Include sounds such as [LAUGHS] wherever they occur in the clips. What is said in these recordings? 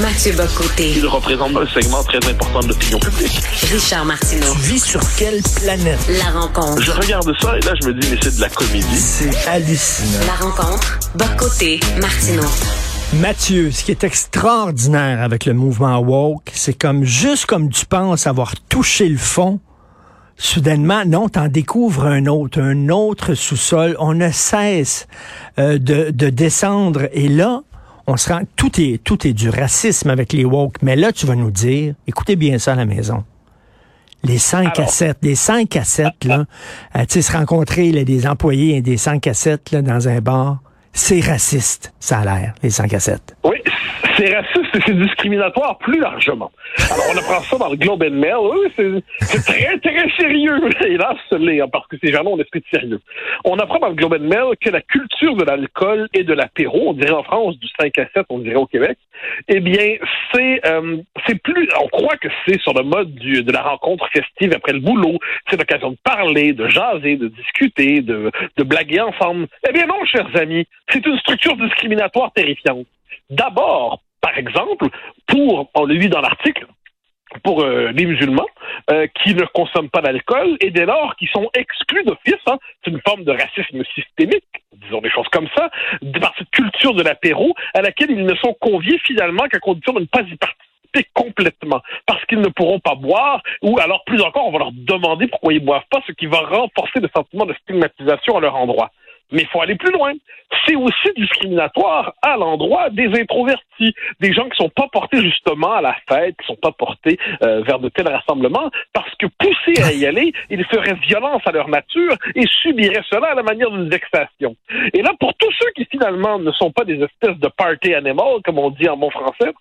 Mathieu Bocoté. Il représente un segment très important de l'opinion publique. Richard Martineau. Tu vis sur quelle planète? La rencontre. Je regarde ça et là, je me dis, mais c'est de la comédie. C'est hallucinant. La rencontre. Bocoté. Martineau. Mathieu, ce qui est extraordinaire avec le mouvement woke, c'est comme juste comme tu penses avoir touché le fond, soudainement, non, t'en découvres un autre, un autre sous-sol. On ne cesse euh, de, de descendre et là, on se rend, tout est, tout est du racisme avec les woke. Mais là, tu vas nous dire, écoutez bien ça à la maison. Les 5 à 7, les 5 à 7, là, euh, tu sais, se rencontrer, là, des employés des 5 à 7, là, dans un bar, c'est raciste, ça a l'air, les 5 à 7. Oui, c'est raciste et c'est discriminatoire plus largement. Alors, on apprend ça dans le Globe and Mail. Oui, c'est très, très sérieux. [LAUGHS] Hélas, l'est, hein, parce que ces gens-là ont l'esprit sérieux. On apprend dans le Globe and Mail que la culture de l'alcool et de l'apéro, on dirait en France du 5 à 7, on dirait au Québec, eh bien, c'est euh, c'est plus... On croit que c'est sur le mode de la rencontre festive après le boulot. C'est l'occasion de parler, de jaser, de discuter, de, de blaguer ensemble. Eh bien non, chers amis, c'est une structure discriminatoire terrifiante. D'abord, par exemple, pour, on le lit dans l'article, pour euh, les musulmans euh, qui ne consomment pas d'alcool et dès lors qui sont exclus d'office, hein, c'est une forme de racisme systémique, disons des choses comme ça, par cette culture de l'apéro à laquelle ils ne sont conviés finalement qu'à condition de ne pas y participer complètement parce qu'ils ne pourront pas boire ou alors plus encore on va leur demander pourquoi ils boivent pas ce qui va renforcer le sentiment de stigmatisation à leur endroit. Mais il faut aller plus loin. C'est aussi discriminatoire à l'endroit des introvertis, des gens qui sont pas portés justement à la fête, qui sont pas portés euh, vers de tels rassemblements, parce que poussés à y aller, [LAUGHS] ils feraient violence à leur nature et subiraient cela à la manière d'une vexation. Et là, pour tous ceux qui finalement ne sont pas des espèces de party animals, comme on dit en bon français,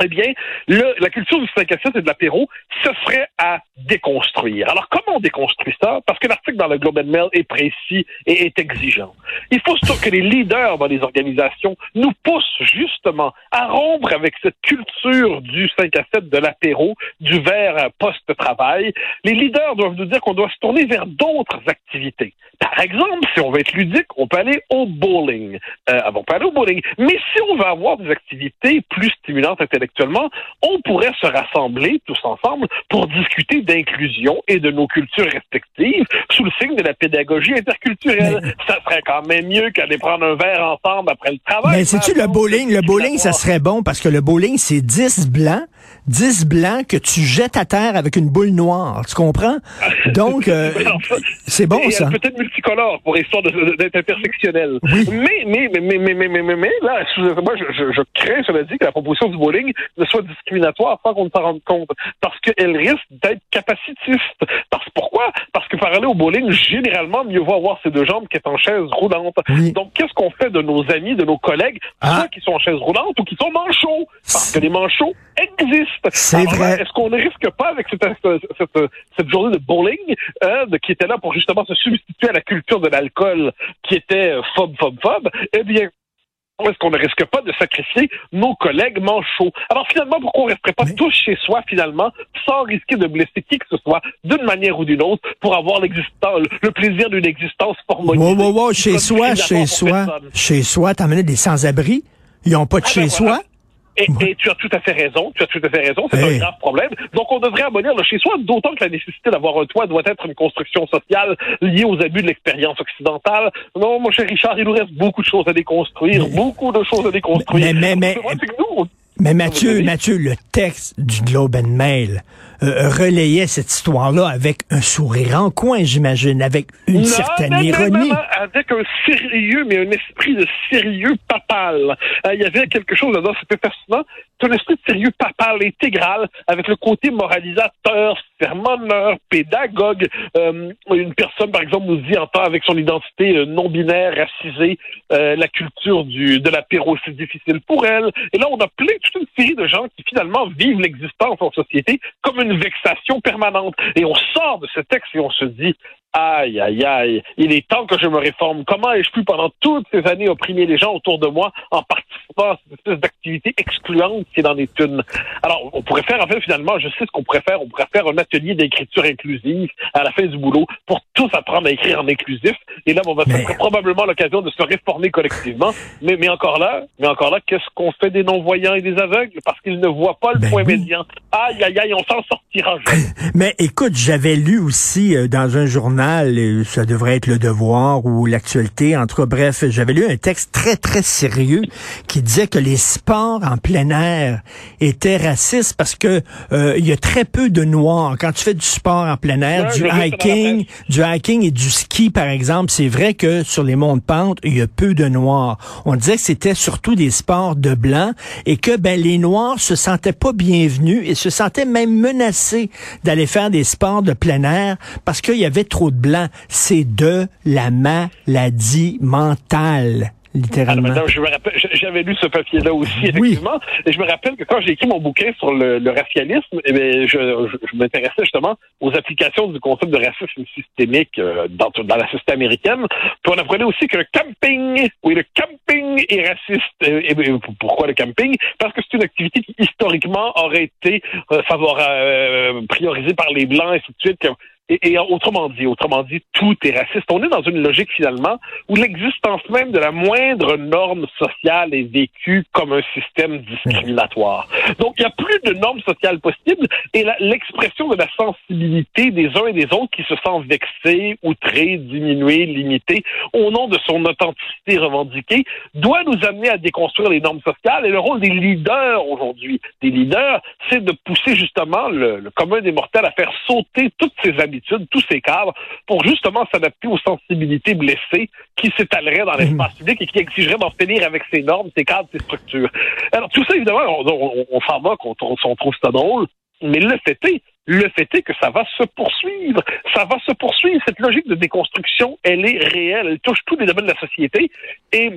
eh bien, la culture du 5 à 7 et de l'apéro, ce serait à déconstruire. Alors, comment on déconstruit ça? Parce que l'article dans le Globe and Mail est précis et est exigeant. Il faut surtout que les leaders dans les organisations nous poussent justement à rompre avec cette culture du 5 à 7 de l'apéro, du verre post-travail. Les leaders doivent nous dire qu'on doit se tourner vers d'autres activités. Par exemple, si on veut être ludique, on peut aller au bowling. Euh, on peut aller au bowling. Mais si on veut avoir des activités plus stimulantes intellectuellement, on pourrait se rassembler tous ensemble pour discuter d'inclusion et de nos cultures respectives sous le signe de la pédagogie interculturelle. Ça serait quand même mieux qu'aller prendre un verre ensemble après le travail. Mais sais-tu, le bowling, le bowling, ça serait bon parce que le bowling, c'est 10 blancs, 10 blancs que tu jettes à terre avec une boule noire. Tu comprends? [LAUGHS] Donc, euh, ben, c'est bon, ça. Peut-être multicolore pour histoire d'être intersectionnel. Oui. Mais, mais, mais, mais, mais, mais, mais, là, moi, je, je crains, cela dit, que la proposition du bowling ne soit discriminatoire sans qu'on ne s'en rende compte. Parce qu'elle risque d'être capacitiste. Parce pourquoi? Parce que par aller au bowling, généralement, mieux vaut avoir ses deux jambes qu'être en chaise roulante. Oui. Donc, qu'est-ce qu'on fait de nos amis, de nos collègues, ah. soit qui sont en chaise roulante ou qui sont manchots? Parce que les manchots existent. C'est vrai. Est-ce qu'on ne risque pas, avec cette, cette, cette journée de bowling, de- qui était là pour justement se substituer à la culture de l'alcool qui était euh, phobe, phobe, phobe, eh bien, est-ce qu'on ne risque pas de sacrifier nos collègues manchots? Alors finalement, pourquoi on ne resterait pas tous chez soi finalement, sans risquer de blesser qui que ce soit, d'une manière ou d'une autre, pour avoir l'existence, le plaisir d'une existence formonisée? Wow, wow, wow, chez soi, chez soi, chez soi, t'as amené des sans-abri? Ils ont pas de Ah, chez ben soi? voilà. Et, et tu as tout à fait raison, tu as tout à fait raison, c'est Hey. un grave problème. Donc on devrait abolir le chez soi, d'autant que la nécessité d'avoir un toit doit être une construction sociale liée aux abus de l'expérience occidentale. Non, mon cher Richard, il nous reste beaucoup de choses à déconstruire, beaucoup de choses à déconstruire. Mais- mais- mais- Mais Mathieu. Mathieu, le texte du Globe and Mail euh, relayait cette histoire-là avec un sourire en coin, j'imagine, avec une Non, certaine ironie. avec un sérieux, mais un esprit de sérieux papal. Euh, Il y avait quelque chose là-dedans, c'était fascinant. C'est un esprit de sérieux papal intégral, avec le côté moralisateur, sermonneur, pédagogue. Euh, une personne, par exemple, nous dit en temps avec son identité euh, non binaire, racisée, la culture du de l'apéro, c'est difficile pour elle. Et là, on a plein toute une série de gens qui finalement vivent l'existence en société comme une vexation permanente. Et on sort de ce texte et on se dit, Aïe, aïe, aïe. Il est temps que je me réforme. Comment ai-je pu, pendant toutes ces années, opprimer les gens autour de moi en participant à cette espèce d'activité excluante qui est dans les tunes? Alors, on pourrait faire, en fait, finalement, je sais ce qu'on pourrait faire. On pourrait faire un atelier d'écriture inclusive à la fin du boulot pour tous apprendre à écrire en inclusif. Et là, on va faire probablement l'occasion de se réformer collectivement. Mais, mais encore là, mais encore là, qu'est-ce qu'on fait des non-voyants et des aveugles? Parce qu'ils ne voient pas le Ben point oui. médian. Aïe, aïe, aïe, on s'en sortira jamais. Mais écoute, j'avais lu aussi euh, dans un journal, euh, ça devrait être le Devoir ou l'actualité, en tout cas, bref, j'avais lu un texte très, très sérieux qui disait que les sports en plein air étaient racistes parce que euh, il y a très peu de noirs. Quand tu fais du sport en plein air, Ouais, du hiking, du hiking et du ski, par exemple, c'est vrai que sur les monts de pente, il y a peu de noirs. On disait que c'était surtout des sports de blancs et que ben les noirs se sentaient pas bienvenus et se sentaient même menacés d'aller faire des sports de plein air parce qu'il y avait trop de blancs. C'est de la maladie mentale. Littéralement. madame, je me rappelle, j- j'avais lu ce papier-là aussi, Oui. effectivement, et je me rappelle que quand j'ai écrit mon bouquin sur le, le racialisme, eh bien, je, je, je m'intéressais justement aux applications du concept de racisme systémique euh, dans, dans la société américaine. Puis on apprenait aussi que le camping, oui, le camping est raciste. Euh, Et, bien, pourquoi le camping? Parce que c'est une activité qui historiquement aurait été euh, favora- euh, priorisée par les Blancs, et ainsi de suite. que- Et, autrement dit, autrement dit, tout est raciste. On est dans une logique finalement où l'existence même de la moindre norme sociale est vécue comme un système discriminatoire. Donc, il n'y a plus de normes sociales possibles et l'expression de la sensibilité des uns et des autres qui se sentent vexés, outrés, diminués, limités au nom de son authenticité revendiquée doit nous amener à déconstruire les normes sociales et le rôle des leaders aujourd'hui. Des leaders, c'est de pousser justement le, le commun des mortels à faire sauter toutes ces habitudes, tous ces cadres pour justement s'adapter aux sensibilités blessées qui s'étaleraient dans l'espace public et qui exigeraient d'en finir avec ces normes, ces cadres, ces structures. Alors tout ça, évidemment, on, on- on s'en moque, on, on, on trouve ça drôle, mais le fait est, le fait est que ça va se poursuivre. Ça va se poursuivre. Cette logique de déconstruction, elle est réelle. Elle touche tous les domaines de la société. Et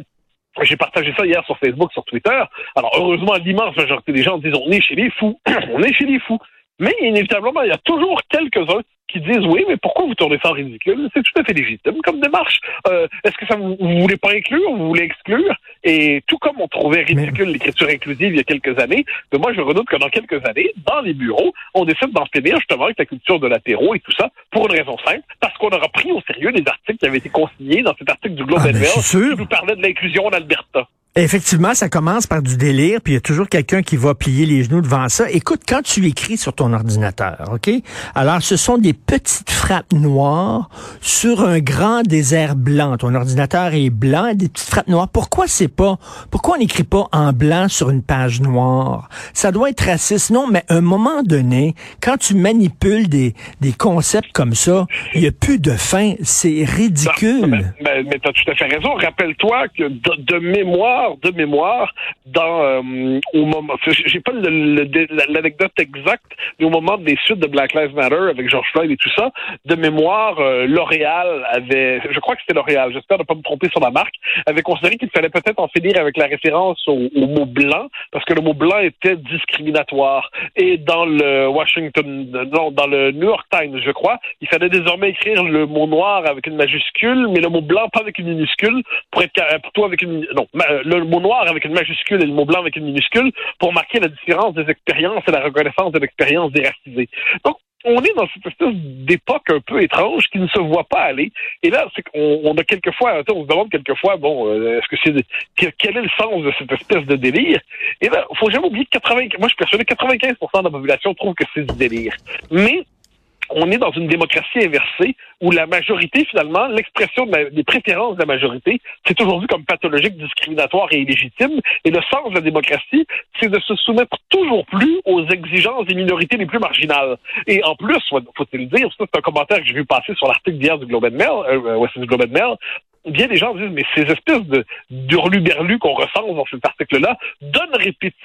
j'ai partagé ça hier sur Facebook, sur Twitter. Alors, heureusement, l'immense majorité des gens disent on est chez les fous. [CLEARS THROAT] on est chez les fous. Mais inévitablement, il y a toujours quelques-uns qui disent oui, mais pourquoi vous tournez ça en ridicule? C'est tout à fait légitime comme démarche. Euh, Est-ce que ça vous, vous voulez pas inclure, vous voulez exclure? Et tout comme on trouvait ridicule l'écriture inclusive il y a quelques années, mais moi je redoute que dans quelques années, dans les bureaux, on décide d'en finir justement avec la culture de l'apéro et tout ça pour une raison simple, parce qu'on aura pris au sérieux les articles qui avaient été consignés dans cet article du Globe Ah, and ben, Mail qui nous parlait de l'inclusion en Alberta. Effectivement, ça commence par du délire, puis il y a toujours quelqu'un qui va plier les genoux devant ça. Écoute, quand tu écris sur ton ordinateur, OK? Alors, ce sont des petites frappes noires sur un grand désert blanc. Ton ordinateur est blanc, des petites frappes noires. Pourquoi c'est pas, pourquoi on n'écrit pas en blanc sur une page noire? Ça doit être raciste. Non, mais à un moment donné, quand tu manipules des, des concepts comme ça, il n'y a plus de fin. C'est ridicule. Ben, mais tu as tout à fait raison. Rappelle-toi que de, de mémoire, de mémoire, dans euh, au moment, j'ai pas l'anecdote exacte, mais au moment des suites de Black Lives Matter avec George Floyd et tout ça, de mémoire, euh, L'Oréal avait, je crois que c'était L'Oréal, j'espère ne pas me tromper sur la marque, avait considéré qu'il fallait peut-être en finir avec la référence au, mot blanc, parce que le mot blanc était discriminatoire. Et dans le Washington, non, dans le New York Times, je crois, il fallait désormais écrire le mot noir avec une majuscule, mais le mot blanc pas avec une minuscule, pour être plutôt avec une non, le mot noir avec une majuscule et le mot blanc avec une minuscule, pour marquer la différence des expériences et la reconnaissance de l'expérience des racisés. Donc on est dans cette espèce d'époque un peu étrange qui ne se voit pas aller. Et là, on a quelquefois, on se demande quelquefois, bon, euh, est-ce que c'est quel, est le sens de cette espèce de délire? Et là, faut jamais oublier que 80, moi je suis persuadé que 95% de la population trouve que c'est du délire. Mais on est dans une démocratie inversée où la majorité, finalement, l'expression des préférences de la majorité, c'est aujourd'hui comme pathologique, discriminatoire et illégitime. Et le sens de la démocratie, c'est de se soumettre toujours plus aux exigences des minorités les plus marginales. Et en plus, faut- faut-il dire, c'est un commentaire que j'ai vu passer sur l'article d'hier du Globe and Mail, euh, du Globe and Mail, bien des gens disent, mais ces espèces de d'hurluberlus qu'on ressent dans cet article-là donnent,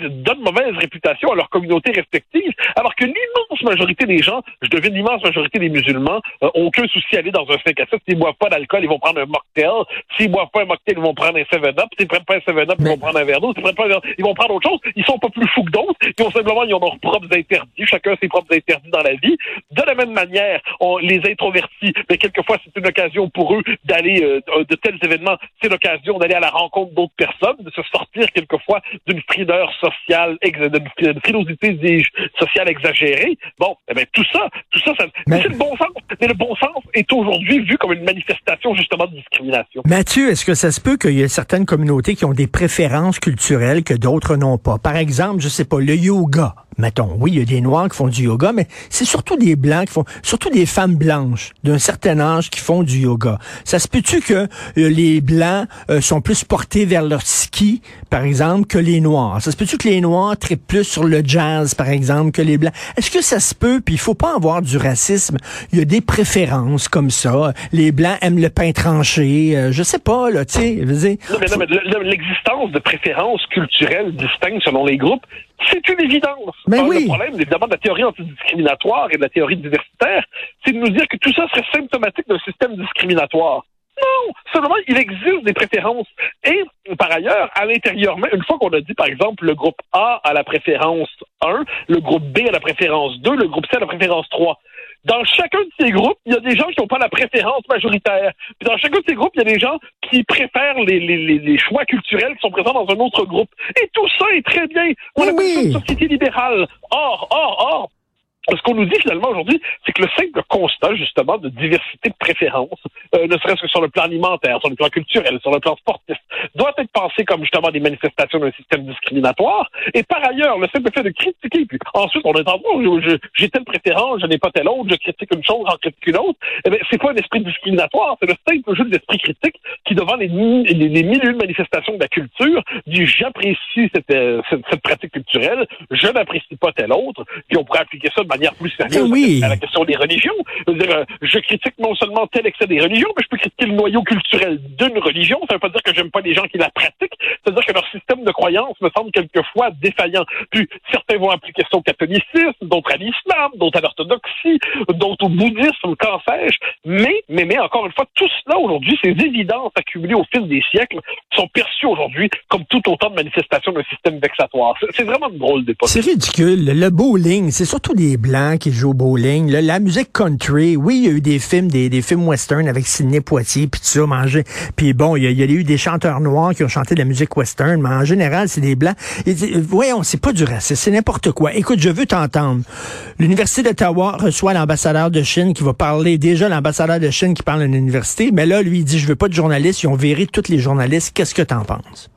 donnent mauvaise réputation à leur communauté respective, alors que l'immense majorité des gens, je devine l'immense majorité des musulmans, euh, ont aucun souci à aller dans un 5 à 7. S'ils boivent pas d'alcool, ils vont prendre un mocktail. S'ils boivent pas un mocktail, ils vont prendre un 7-up. S'ils prennent pas un 7-up, ils vont prendre un verre d'eau. S'ils prennent pas un verre ils vont prendre autre chose. Ils sont pas plus fous que d'autres. Ils ont simplement, ils ont leurs propres interdits. Chacun a ses propres interdits dans la vie. De la même manière, on, les introvertis, mais quelquefois, c'est une occasion pour eux d'aller euh, de tels événements. C'est l'occasion d'aller à la rencontre d'autres personnes, de se sortir quelquefois d'une frideur sociale, d'une frilosité sociale exagérée. Bon, eh bien, tout ça, tout ça, ça c'est le bon sens. Mais le bon sens est aujourd'hui vu comme une manifestation justement de discrimination. Mathieu, est-ce que ça se peut qu'il y ait certaines communautés qui ont des préférences culturelles que d'autres n'ont pas? Par exemple, je sais pas, le yoga mettons, oui, il y a des Noirs qui font du yoga, mais c'est surtout des Blancs qui font, surtout des femmes blanches d'un certain âge qui font du yoga. Ça se peut-tu que les Blancs euh, sont plus portés vers leur ski, par exemple, que les Noirs? Ça se peut-tu que les Noirs traitent plus sur le jazz, par exemple, que les Blancs? Est-ce que ça se peut? Puis il faut pas avoir du racisme? Il y a des préférences comme ça. Les Blancs aiment le pain tranché. Euh, je sais pas, là, tu sais. Non, mais, non, mais l'existence de préférences culturelles distinctes selon les groupes, c'est une évidence. Mais oui. Le problème, évidemment, de la théorie antidiscriminatoire et de la théorie diversitaire, c'est de nous dire que tout ça serait symptomatique d'un système discriminatoire. Non, seulement il existe des préférences. Et par ailleurs, à l'intérieur une fois qu'on a dit, par exemple, le groupe A a la préférence 1, le groupe B a la préférence 2, le groupe C a la préférence 3, dans chacun de ces groupes, il y a des gens qui n'ont pas la préférence majoritaire. Puis dans chacun de ces groupes, il y a des gens qui préfèrent les, les, les, choix culturels qui sont présents dans un autre groupe. Et tout ça est très bien. On a une société libérale. Or, or, or, ce qu'on nous dit finalement aujourd'hui, c'est que le simple constat justement de diversité de préférences, euh, ne serait-ce que sur le plan alimentaire, sur le plan culturel, sur le plan sportif, doit être pensé comme justement des manifestations d'un système discriminatoire. Et par ailleurs, le simple fait de critiquer, puis ensuite on est en oh, j'ai telle préférence, je n'ai pas telle autre, je critique une chose, j'en critique une autre, eh c'est pas un esprit discriminatoire, c'est le simple jeu d'esprit critique qui, devant les, les, les, manifestations de la culture, dit j'apprécie cette, euh, cette, cette, pratique culturelle, je n'apprécie pas telle autre, puis on pourrait appliquer ça de manière plus sérieuse oui. à la question des religions. Je, dire, euh, je critique non seulement tel excès des religions, mais je peux critiquer le noyau culturel d'une religion. Ça veut pas dire que j'aime pas les gens qui la pratiquent. Ça veut dire que leur système de croyance me semble quelquefois défaillant. Puis certains vont appliquer ça au catholicisme, d'autres à l'islam, d'autres à l'orthodoxie, d'autres au bouddhisme, qu'en sais-je. Mais, mais, mais encore une fois, tout cela aujourd'hui, ces évidences accumulées au fil des siècles sont perçues aujourd'hui comme tout autant de manifestations d'un système vexatoire. C'est vraiment une drôle d'époque. C'est ridicule. Le bowling, c'est surtout des qui jouent au bowling. la musique country, oui, il y a eu des films, des, films western avec Sidney Poitier, puis tout ça, manger. Puis bon, il y, a, il y, a, eu des chanteurs noirs qui ont chanté de la musique western, mais en général, c'est des blancs. Et, voyons, c'est pas du racisme, c'est n'importe quoi. Écoute, je veux t'entendre. L'Université d'Ottawa reçoit l'ambassadeur de Chine qui va parler, déjà l'ambassadeur de Chine qui parle à l'université, mais là, lui, il dit, je veux pas de journalistes, ils ont viré tous les journalistes. Qu'est-ce que t'en penses?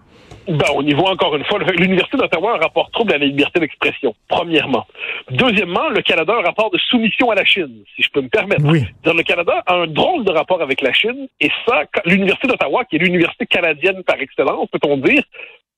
Ben, au niveau, encore une fois, l'Université d'Ottawa a un rapport trouble à la liberté d'expression, premièrement. Deuxièmement, le Canada a un rapport de soumission à la Chine, si je peux me permettre. Oui. Le Canada a un drôle de rapport avec la Chine, et ça, l'Université d'Ottawa, qui est l'université canadienne par excellence, peut-on dire,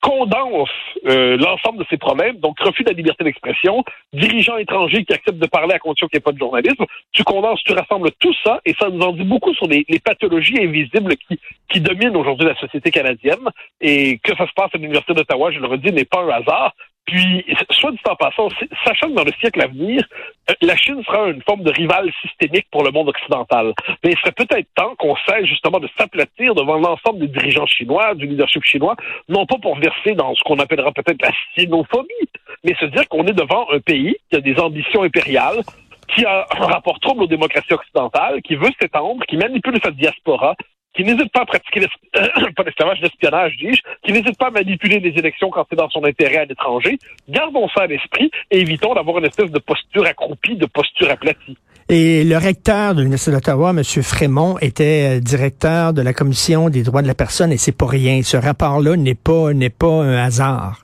condense euh, l'ensemble de ces problèmes, donc refus de la liberté d'expression, dirigeants étrangers qui acceptent de parler à condition qu'il n'y ait pas de journalisme, tu condenses, tu rassembles tout ça, et ça nous en dit beaucoup sur les, les pathologies invisibles qui, qui dominent aujourd'hui la société canadienne, et que ça se passe à l'Université d'Ottawa, je le redis, n'est pas un hasard, puis, soit dit en passant, sachant que dans le siècle à venir, euh, la Chine sera une forme de rival systémique pour le monde occidental. Mais il serait peut-être temps qu'on cesse justement de s'aplatir devant l'ensemble des dirigeants chinois, du leadership chinois, non pas pour verser dans ce qu'on appellera peut-être la sinophobie, mais se dire qu'on est devant un pays qui a des ambitions impériales, qui a un rapport trouble aux démocraties occidentales, qui veut s'étendre, qui manipule sa diaspora, qui n'hésite pas à pratiquer [COUGHS] l'espionnage, dis-je, qui n'hésite pas à manipuler les élections quand c'est dans son intérêt à l'étranger. Gardons ça à l'esprit et évitons d'avoir une espèce de posture accroupie, de posture aplatie. Et le recteur de l'Université d'Ottawa, M. Frémont, était euh, directeur de la Commission des droits de la personne et c'est pas rien. Ce rapport-là n'est pas, n'est pas un hasard.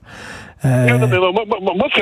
Euh, Non, non, moi,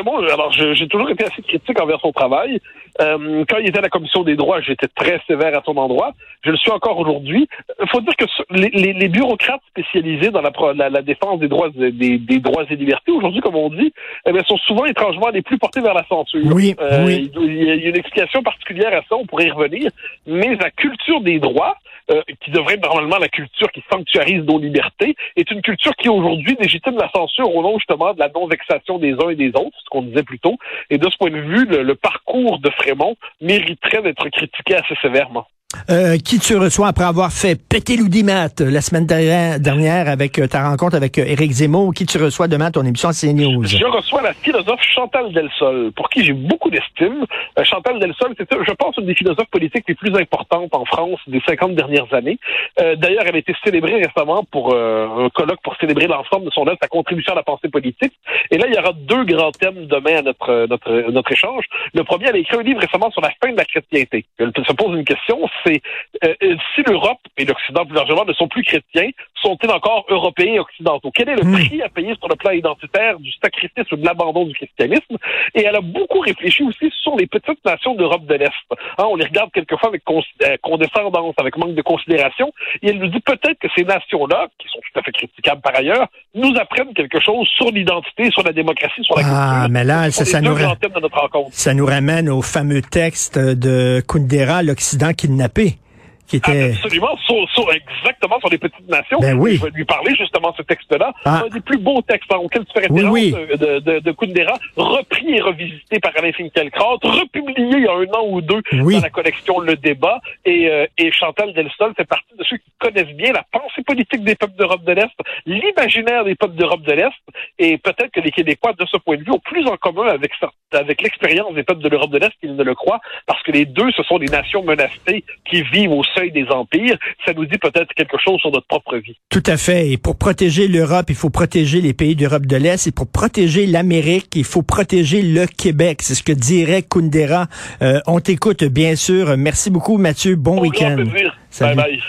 moi, alors j'ai toujours été assez critique envers son travail. Euh, quand il était à la commission des droits, j'étais très sévère à son endroit. Je le suis encore aujourd'hui. Il faut dire que les, les- les bureaucrates spécialisés dans la, pro- la, la défense des droits des, des droits et libertés aujourd'hui, comme on dit, eh bien, sont souvent étrangement les plus portés vers la censure. Oui, Euh, oui. Il il y a une explication particulière à ça, on pourrait y revenir. Mais la culture des droits, euh, qui devrait être normalement la culture qui sanctuarise nos libertés, est une culture qui aujourd'hui légitime la censure au nom justement de la non-vexation des uns et des autres, ce qu'on disait plus tôt. Et de ce point de vue, le, le parcours de Frémont mériterait d'être critiqué assez sévèrement. Euh, qui tu reçois après avoir fait péter l'audimat euh, la semaine dernière avec euh, ta rencontre avec euh, Éric Zemmour? Qui tu reçois demain à ton émission CNews? Je reçois la philosophe Chantal Delsol, pour qui j'ai beaucoup d'estime. Euh, Chantal Delsol, c'est, je pense, une des philosophes politiques les plus importantes en France des 50 dernières années. Euh, d'ailleurs, elle a été célébrée récemment pour un colloque pour célébrer l'ensemble de son œuvre, sa contribution à la pensée politique. Et là, il y aura deux grands thèmes demain à notre, notre, notre échange. Le premier, elle a écrit un livre récemment sur la fin de la chrétienté. Elle se pose une question, c'est euh, euh, si l'Europe et l'Occident plus largement ne sont plus chrétiens, sont-ils encore européens et occidentaux? Quel est le Hmm. prix à payer sur le plan identitaire du sacrifice ou de l'abandon du christianisme? Et elle a beaucoup réfléchi aussi sur les petites nations d'Europe de l'Est. Hein, on les regarde quelquefois avec cons- euh, condescendance, avec manque de considération, et elle nous dit peut-être que ces nations-là, qui sont tout à fait critiquables par ailleurs, nous apprennent quelque chose sur l'identité, sur la démocratie, sur la Ah, culture. mais là, ça, ça nous, de notre ça nous ramène au fameux texte de Kundera, l'Occident tapé. Qui était... Absolument, sur, sur- exactement sur les petites nations. Ben oui. Je vais lui parler justement de ce texte-là. Ah. Un des plus beaux textes hein, auxquels tu fais Oui, référence oui. euh, de, de, de Kundera, repris et revisité par Alain Finkielkraut, republié il y a un an ou deux Oui. dans la collection Le Débat. Et, euh, et Chantal Delsol fait partie de ceux qui connaissent bien la pensée politique des peuples d'Europe de l'Est, l'imaginaire des peuples d'Europe de l'Est. Et peut-être que les Québécois, de ce point de vue, ont plus en commun avec ça, avec l'expérience des peuples de l'Europe de l'Est qu'ils ne le croient, parce que les deux, ce sont des nations menacées qui vivent au seuil des empires. Ça nous dit peut-être quelque chose sur notre propre vie. Tout à fait. Et pour protéger l'Europe, il faut protéger les pays d'Europe de l'Est. Et pour protéger l'Amérique, il faut protéger le Québec. C'est ce que dirait Kundera. Euh, on t'écoute, bien sûr. Merci beaucoup, Mathieu. Bon week-end. Bye bye.